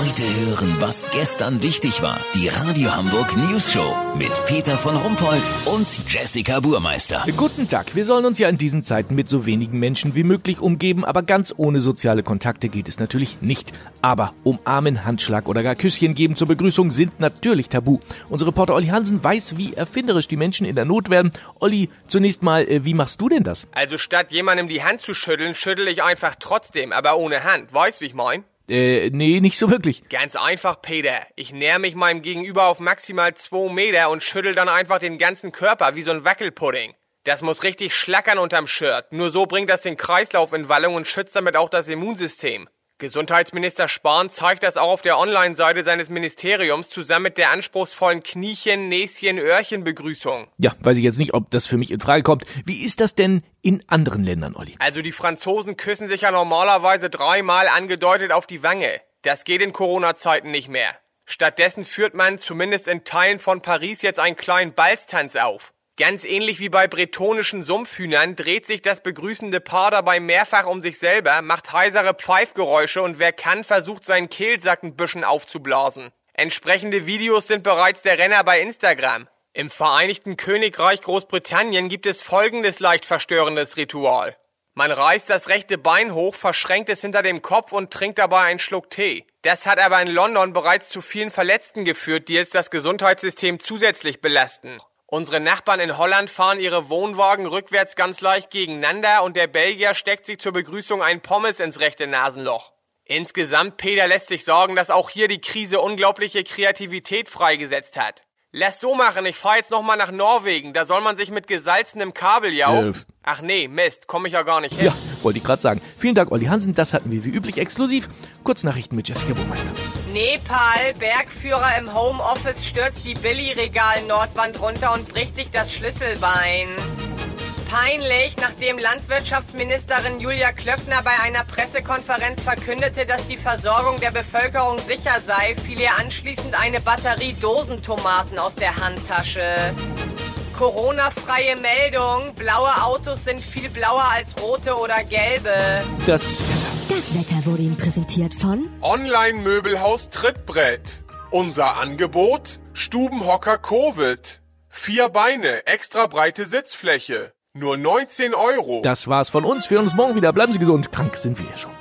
Heute hören, was gestern wichtig war. Die Radio Hamburg News Show mit Peter von Rumpold und Jessica Burmeister. Guten Tag. Wir sollen uns ja in diesen Zeiten mit so wenigen Menschen wie möglich umgeben, aber ganz ohne soziale Kontakte geht es natürlich nicht. Aber umarmen, Handschlag oder gar Küsschen geben zur Begrüßung sind natürlich tabu. Unser Reporter Olli Hansen weiß, wie erfinderisch die Menschen in der Not werden. Olli, zunächst mal, äh, wie machst du denn das? Also statt jemandem die Hand zu schütteln, schüttel ich einfach trotzdem, aber ohne Hand. Weißt, wie ich mein? Äh, nee, nicht so wirklich. Ganz einfach, Peter. Ich näher mich meinem Gegenüber auf maximal zwei Meter und schüttel dann einfach den ganzen Körper wie so ein Wackelpudding. Das muss richtig schlackern unterm Shirt. Nur so bringt das den Kreislauf in Wallung und schützt damit auch das Immunsystem. Gesundheitsminister Spahn zeigt das auch auf der Online-Seite seines Ministeriums zusammen mit der anspruchsvollen Kniechen, Näschen, Öhrchen-Begrüßung. Ja, weiß ich jetzt nicht, ob das für mich in Frage kommt. Wie ist das denn in anderen Ländern, Olli? Also die Franzosen küssen sich ja normalerweise dreimal angedeutet auf die Wange. Das geht in Corona-Zeiten nicht mehr. Stattdessen führt man zumindest in Teilen von Paris jetzt einen kleinen Balztanz auf. Ganz ähnlich wie bei bretonischen Sumpfhühnern dreht sich das begrüßende Paar dabei mehrfach um sich selber, macht heisere Pfeifgeräusche und wer kann, versucht seinen Kehlsack ein bisschen aufzublasen. Entsprechende Videos sind bereits der Renner bei Instagram. Im Vereinigten Königreich Großbritannien gibt es folgendes leicht verstörendes Ritual. Man reißt das rechte Bein hoch, verschränkt es hinter dem Kopf und trinkt dabei einen Schluck Tee. Das hat aber in London bereits zu vielen Verletzten geführt, die jetzt das Gesundheitssystem zusätzlich belasten. Unsere Nachbarn in Holland fahren ihre Wohnwagen rückwärts ganz leicht gegeneinander und der Belgier steckt sich zur Begrüßung ein Pommes ins rechte Nasenloch. Insgesamt, Peter, lässt sich sagen, dass auch hier die Krise unglaubliche Kreativität freigesetzt hat. Lass so machen, ich fahr jetzt nochmal nach Norwegen, da soll man sich mit gesalzenem Kabeljau... Äh. Ach nee, Mist, komm ich ja gar nicht hin. Ja, wollte ich gerade sagen. Vielen Dank, Olli Hansen. Das hatten wir wie üblich exklusiv. Kurznachrichten mit Jessica Burmeister. Nepal, Bergführer im Homeoffice stürzt die Billy-Regal-Nordwand runter und bricht sich das Schlüsselbein. Peinlich, nachdem Landwirtschaftsministerin Julia Klöckner bei einer Pressekonferenz verkündete, dass die Versorgung der Bevölkerung sicher sei, fiel ihr anschließend eine Batterie Dosentomaten aus der Handtasche. Corona-freie Meldung. Blaue Autos sind viel blauer als rote oder gelbe. Das Das Wetter wurde Ihnen präsentiert von Online-Möbelhaus Trittbrett. Unser Angebot? Stubenhocker Covid. Vier Beine, extra breite Sitzfläche. Nur 19 Euro. Das war's von uns. Wir hören uns morgen wieder. Bleiben Sie gesund. Krank sind wir schon.